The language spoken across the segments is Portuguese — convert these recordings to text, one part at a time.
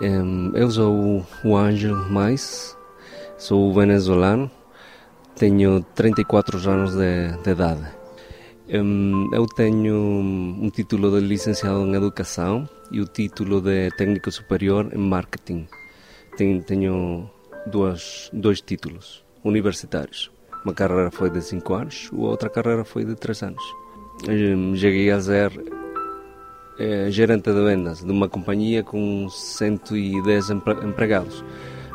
Eu sou o Ângelo Mais, sou venezuelano, tenho 34 anos de, de idade. Eu tenho um título de licenciado em Educação e o título de Técnico Superior em Marketing. Tenho dois, dois títulos universitários. Uma carreira foi de 5 anos, a outra carreira foi de 3 anos. Cheguei a ser é, gerente de vendas de uma companhia com 110 empregados.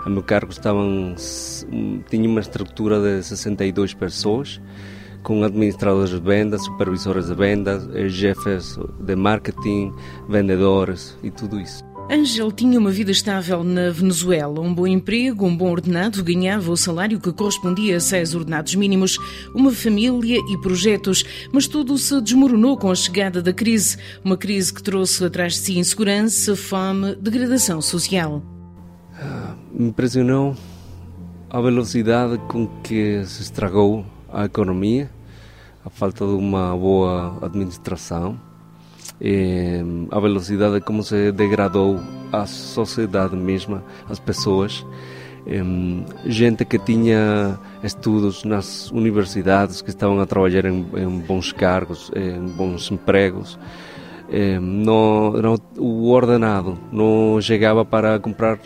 A meu cargo estavam, tinha uma estrutura de 62 pessoas, com administradores de vendas, supervisores de vendas, chefes de marketing, vendedores e tudo isso. Ângel tinha uma vida estável na Venezuela, um bom emprego, um bom ordenado, ganhava o salário que correspondia a seis ordenados mínimos, uma família e projetos, mas tudo se desmoronou com a chegada da crise, uma crise que trouxe atrás de si insegurança, fome, degradação social. Me impressionou a velocidade com que se estragou a economia, a falta de uma boa administração eh, a velocidade como se degradou a sociedade mesma, as pessoas. Eh, gente que tinha estudos nas universidades, que estavam a trabalhar em, em bons cargos, em bons empregos. Eh, não, não, o ordenado não chegava para comprar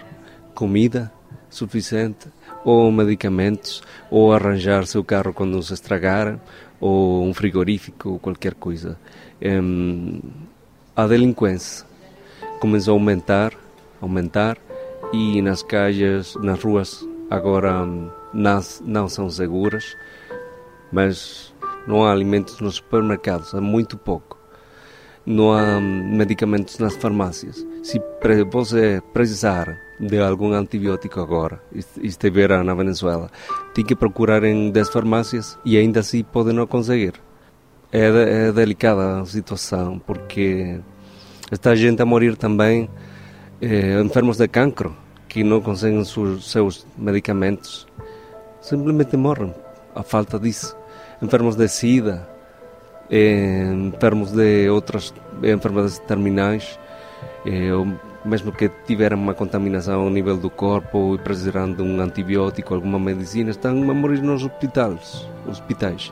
comida suficiente ou medicamentos ou arranjar seu carro quando se estragara ou um frigorífico ou qualquer coisa um, a delinquência começou a aumentar, aumentar e nas calles, nas ruas agora não, não são seguras, mas não há alimentos nos supermercados, há muito pouco. Não há medicamentos nas farmácias. Se você precisar de algum antibiótico agora estiver na Venezuela, tem que procurar em 10 farmácias e ainda assim pode não conseguir é, é delicada a situação, porque está gente a morrer também, eh, enfermos de cancro, que não conseguem os seus medicamentos, simplesmente morrem a falta disso. Enfermos de SIDA, eh, enfermos de outras enfermidades terminais, eh, mesmo que tiveram uma contaminação ao nível do corpo e precisando de um antibiótico, alguma medicina, estão a morrer nos hospitais. hospitais.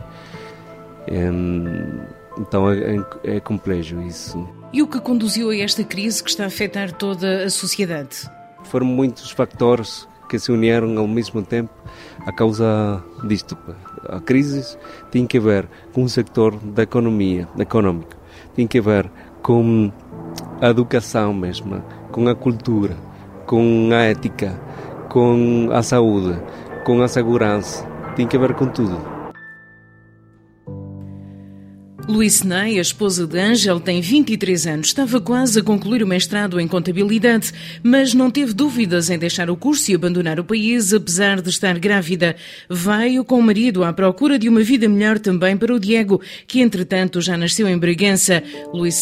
Então é, é, é complexo isso. E o que conduziu a esta crise que está a afetar toda a sociedade? Foram muitos fatores que se uniram ao mesmo tempo a causa disto. A crise tem que ver com o sector da economia, econômico, tem que ver com a educação mesmo, com a cultura, com a ética, com a saúde, com a segurança, tem que ver com tudo. Luís Ney, a esposa de Ângel, tem 23 anos. Estava quase a concluir o mestrado em contabilidade, mas não teve dúvidas em deixar o curso e abandonar o país, apesar de estar grávida. Veio com o marido à procura de uma vida melhor também para o Diego, que entretanto já nasceu em Bragança.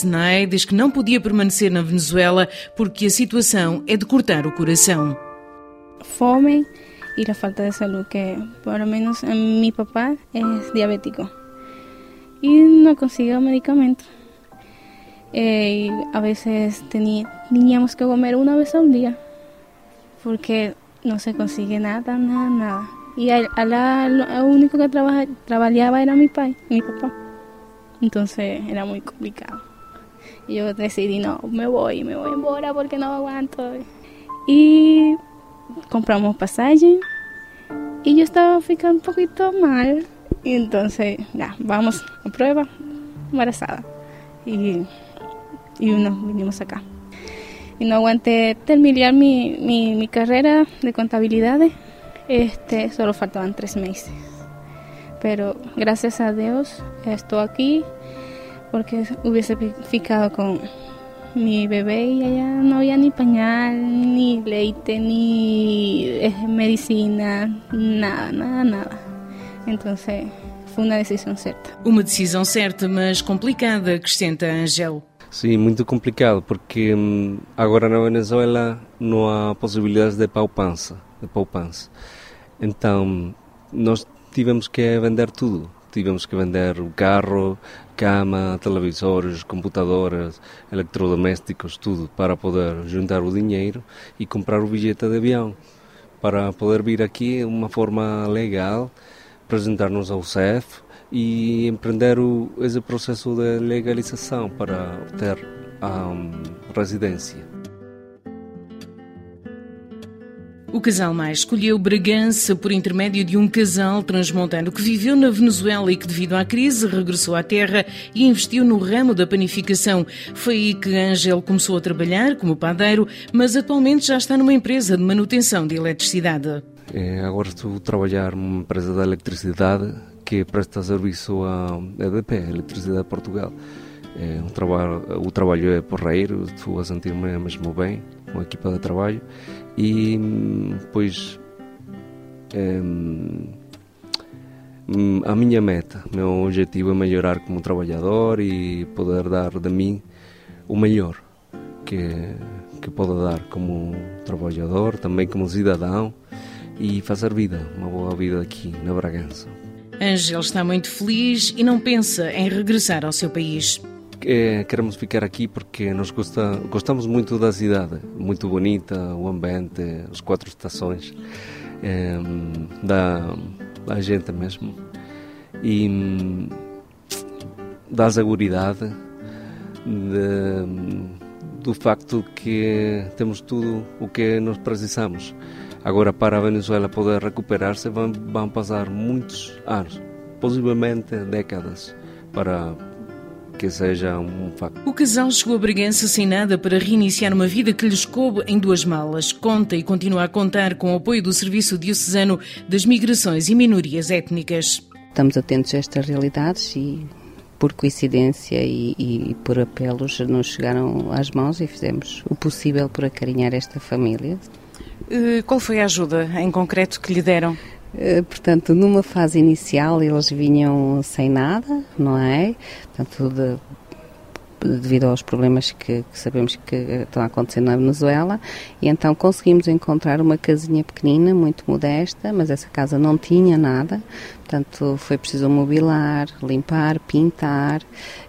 Ney diz que não podia permanecer na Venezuela porque a situação é de cortar o coração. Fome e a falta de saúde, que por lo menos meu papá é diabético. Y no consiguió medicamento. Eh, a veces teníamos que comer una vez al día porque no se consigue nada, nada, nada. Y a, lo único que trabaja, trabajaba era mi, pai, mi papá. Entonces era muy complicado. Y yo decidí, no, me voy, me voy embora porque no aguanto. Y compramos pasaje y yo estaba ficando un poquito mal y entonces, ya, vamos a prueba, embarazada. Y, y nos vinimos acá. Y no aguanté terminar mi, mi, mi carrera de contabilidad. Este, solo faltaban tres meses. Pero gracias a Dios estoy aquí porque hubiese ficado con mi bebé y allá no había ni pañal, ni leite, ni eh, medicina, nada, nada, nada. Então foi uma decisão certa. Uma decisão certa, mas complicada, acrescenta Angel. Sim, muito complicado, porque hum, agora na Venezuela não há possibilidades de poupança, de poupança. Então, nós tivemos que vender tudo, tivemos que vender o carro, cama, televisores, computadoras, eletrodomésticos, tudo, para poder juntar o dinheiro e comprar o bilhete de avião, para poder vir aqui de uma forma legal, apresentar-nos ao CEF e empreender o, esse processo de legalização para ter a um, residência. O casal mais escolheu Bragança por intermédio de um casal transmontano que viveu na Venezuela e que, devido à crise, regressou à terra e investiu no ramo da panificação. Foi aí que Ângel começou a trabalhar como padeiro, mas atualmente já está numa empresa de manutenção de eletricidade. É, agora estou a trabalhar numa empresa de eletricidade que presta serviço à EDP, Eletricidade de Portugal. É um trabalho, o trabalho é porreiro, estou a sentir-me mesmo bem com a equipa de trabalho e pois é, a minha meta, meu objetivo é melhorar como trabalhador e poder dar de mim o melhor que, que pode dar como trabalhador, também como cidadão e fazer vida, uma boa vida aqui na Bragança. Ângelo está muito feliz e não pensa em regressar ao seu país é, queremos ficar aqui porque nos gosta, gostamos muito da cidade, muito bonita, o ambiente, as quatro estações, é, da, da gente mesmo. E da segurança, do facto que temos tudo o que nós precisamos. Agora, para a Venezuela poder recuperar-se, vão, vão passar muitos anos, possivelmente décadas, para que seja um facto. O casal chegou a Bragança sem nada para reiniciar uma vida que lhes coube em duas malas. Conta e continua a contar com o apoio do Serviço Diocesano das Migrações e Minorias Étnicas. Estamos atentos a estas realidades e por coincidência e, e, por apelos nos chegaram às mãos e fizemos o possível por acarinhar esta família. Eh, qual foi a ajuda em concreto que lhe deram? Eh, portanto, numa fase inicial eles vinham sem nada, não é? Portanto, devido aos problemas que, que, sabemos que estão acontecendo na Venezuela, e então conseguimos encontrar uma casinha pequenina, muito modesta, mas essa casa não tinha nada, portanto foi preciso mobilar, limpar, pintar,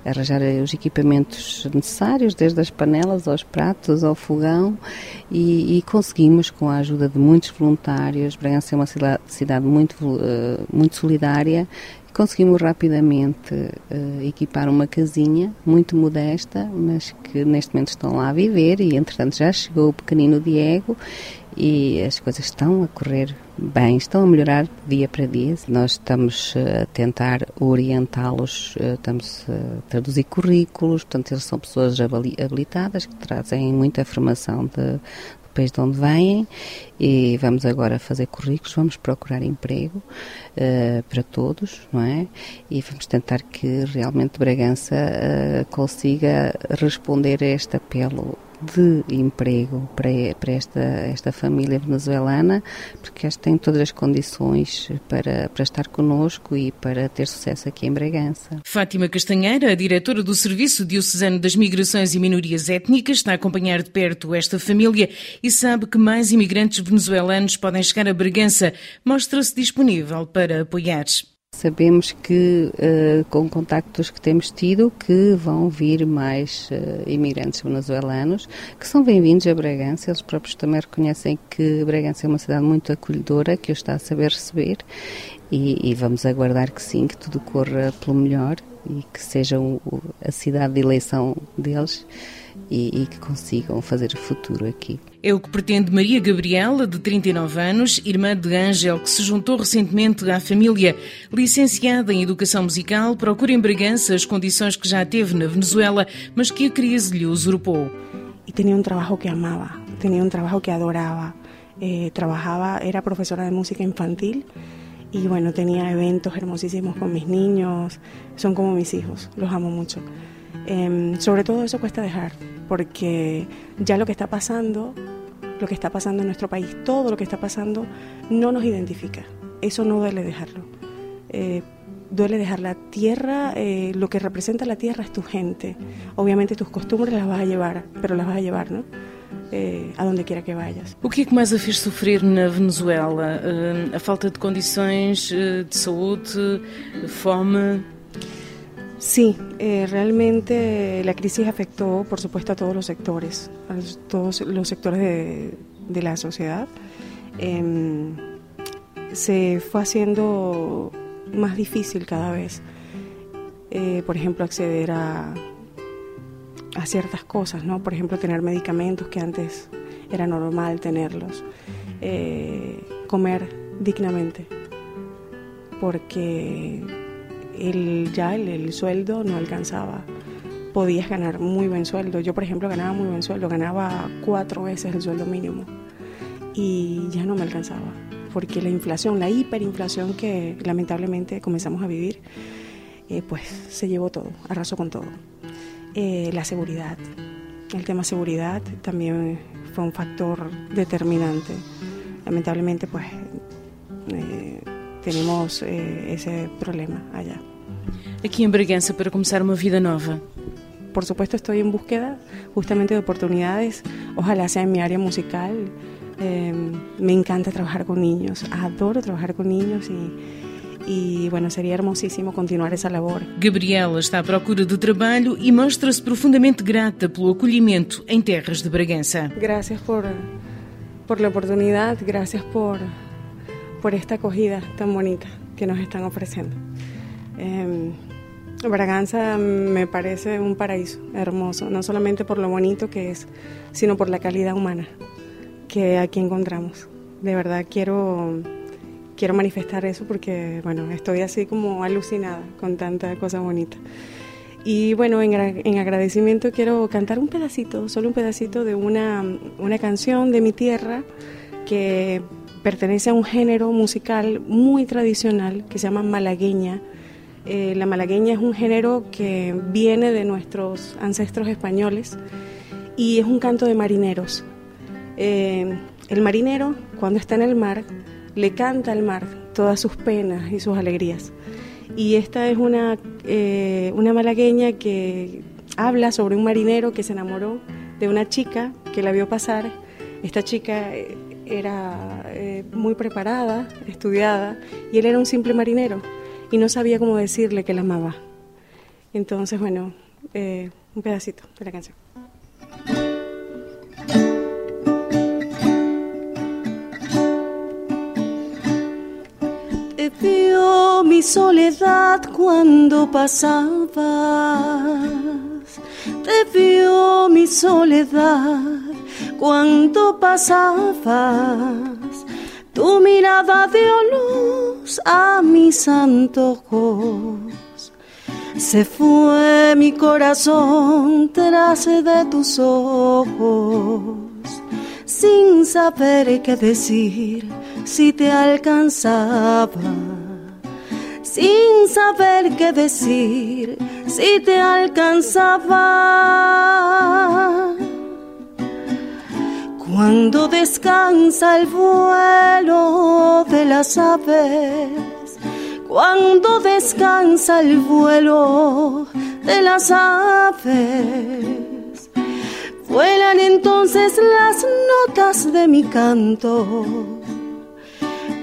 arranjar os equipamentos necessários, desde as panelas aos pratos, ao fogão, e, e conseguimos, com a ajuda de muitos voluntários, Bragança é uma cidade muito, eh, muito solidária, Conseguimos rapidamente uh, equipar uma casinha muito modesta, mas que neste momento estão lá a viver e entretanto já chegou o pequenino Diego e as coisas estão a correr bem, estão a melhorar dia para dia. Nós estamos eh, a tentar orientá-los, eh, estamos a traduzir currículos, portanto eles são pessoas habilitadas que trazem muita formação de, país de onde vêm e vamos agora fazer currículos, vamos procurar emprego uh, para todos, não é? E vamos tentar que realmente Bragança uh, consiga responder a este apelo de emprego para, para esta, esta família venezuelana, porque esta tem todas as condições para, para estar conosco e para ter sucesso aqui em Bragança. Fátima Castanheira, a diretora do Serviço Diocesano das Migrações e Minorias Étnicas, está a acompanhar de perto esta família e sabe que mais imigrantes venezuelanos podem chegar a Bragança. Mostra-se disponível para apoiar. Sabemos que, uh, com contactos que temos tido, que vão vir mais uh, imigrantes venezuelanos, que são bem-vindos a Bragança. Eles próprios também reconhecem que Bragança é uma cidade muito acolhedora, que os está a saber receber, e, e vamos aguardar que sim, que tudo corra pelo melhor e que seja o, a cidade de eleição deles e, e que consigam fazer o futuro aqui. É o que pretende Maria Gabriela, de 39 anos, irmã de Ângel, que se juntou recentemente à família. Licenciada em Educação Musical, procura em Bragança as condições que já teve na Venezuela, mas que a crise lhe usurpou. E tinha um trabalho que amava, tinha um trabalho que adorava. Eh, trabajaba, era professora de música infantil y bueno, tenía eventos hermosísimos con mis niños, son como mis hijos, los amo mucho. Eh, sobre todo eso cuesta dejar, porque ya lo que está pasando, lo que está pasando en nuestro país, todo lo que está pasando, no nos identifica. Eso no duele dejarlo. Eh, duele dejar la tierra, eh, lo que representa la tierra es tu gente. Obviamente tus costumbres las vas a llevar, pero las vas a llevar, ¿no? eh, a donde quiera que vayas. O que é que mais a fez sofrer na Venezuela? Uh, a falta de condições uh, de saúde, fome? Sí, eh, realmente la crisis afectó, por supuesto, a todos los sectores, a todos los sectores de, la sociedad. Eh, se fue haciendo más difícil cada vez, eh, por ejemplo, acceder a, a ciertas cosas, ¿no? Por ejemplo, tener medicamentos que antes era normal tenerlos, eh, comer dignamente, porque el, ya el, el, sueldo no alcanzaba. Podías ganar muy buen sueldo. Yo, por ejemplo, ganaba muy buen sueldo, ganaba cuatro veces el sueldo mínimo y ya no me alcanzaba, porque la inflación, la hiperinflación que lamentablemente comenzamos a vivir, eh, pues se llevó todo, arrasó con todo. Eh, la seguridad. El tema seguridad también fue un factor determinante. Lamentablemente, pues tenemos eh, ese problema allá. Aqui em Bragança para começar uma vida nova. Por supuesto, estoy en búsqueda justamente de oportunidades. Ojalá sea en mi área musical. Eh, me encanta trabajar con niños. Adoro trabajar con niños y e, bueno, seria hermosíssimo continuar essa labor. Gabriela está à procura de trabalho e mostra-se profundamente grata pelo acolhimento em terras de Bragança. Gracias por, por la oportunidad, gracias por, por esta acogida tan bonita que nos están ofreciendo. Eh, Braganza me parece un paraíso hermoso, no solamente por lo bonito que es, sino por la calidad humana que aquí encontramos. De verdad quiero quiero manifestar eso porque, bueno, estoy así como alucinada con tanta cosa bonita. Y bueno, en, en, agradecimiento quiero cantar un pedacito, solo un pedacito de una, una canción de mi tierra que pertenece a un género musical muy tradicional que se llama malagueña. Eh, la malagueña es un género que viene de nuestros ancestros españoles y es un canto de marineros. Eh, el marinero, cuando está en el mar, le canta al mar todas sus penas y sus alegrías. Y esta es una, eh, una malagueña que habla sobre un marinero que se enamoró de una chica que la vio pasar. Esta chica era eh, muy preparada, estudiada, y él era un simple marinero y no sabía cómo decirle que la amaba. Entonces, bueno, eh, un pedacito de la canción. Te vio mi soledad cuando pasabas, te vio mi soledad cuando pasabas. Tu mirada dio luz a mis antojos. Se fue mi corazón tras de tus ojos, sin saber qué decir si te alcanzaba, sin saber qué decir si te alcanzaba. Cuando descansa el vuelo de las aves, cuando descansa el vuelo de las aves, vuelan entonces las notas de mi canto.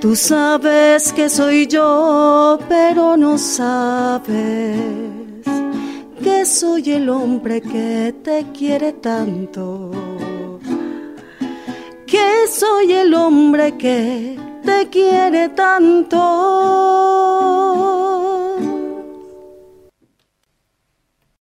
Tú sabes que soy yo, pero no sabes que soy el hombre que te quiere tanto que soy el hombre que te quiere tanto.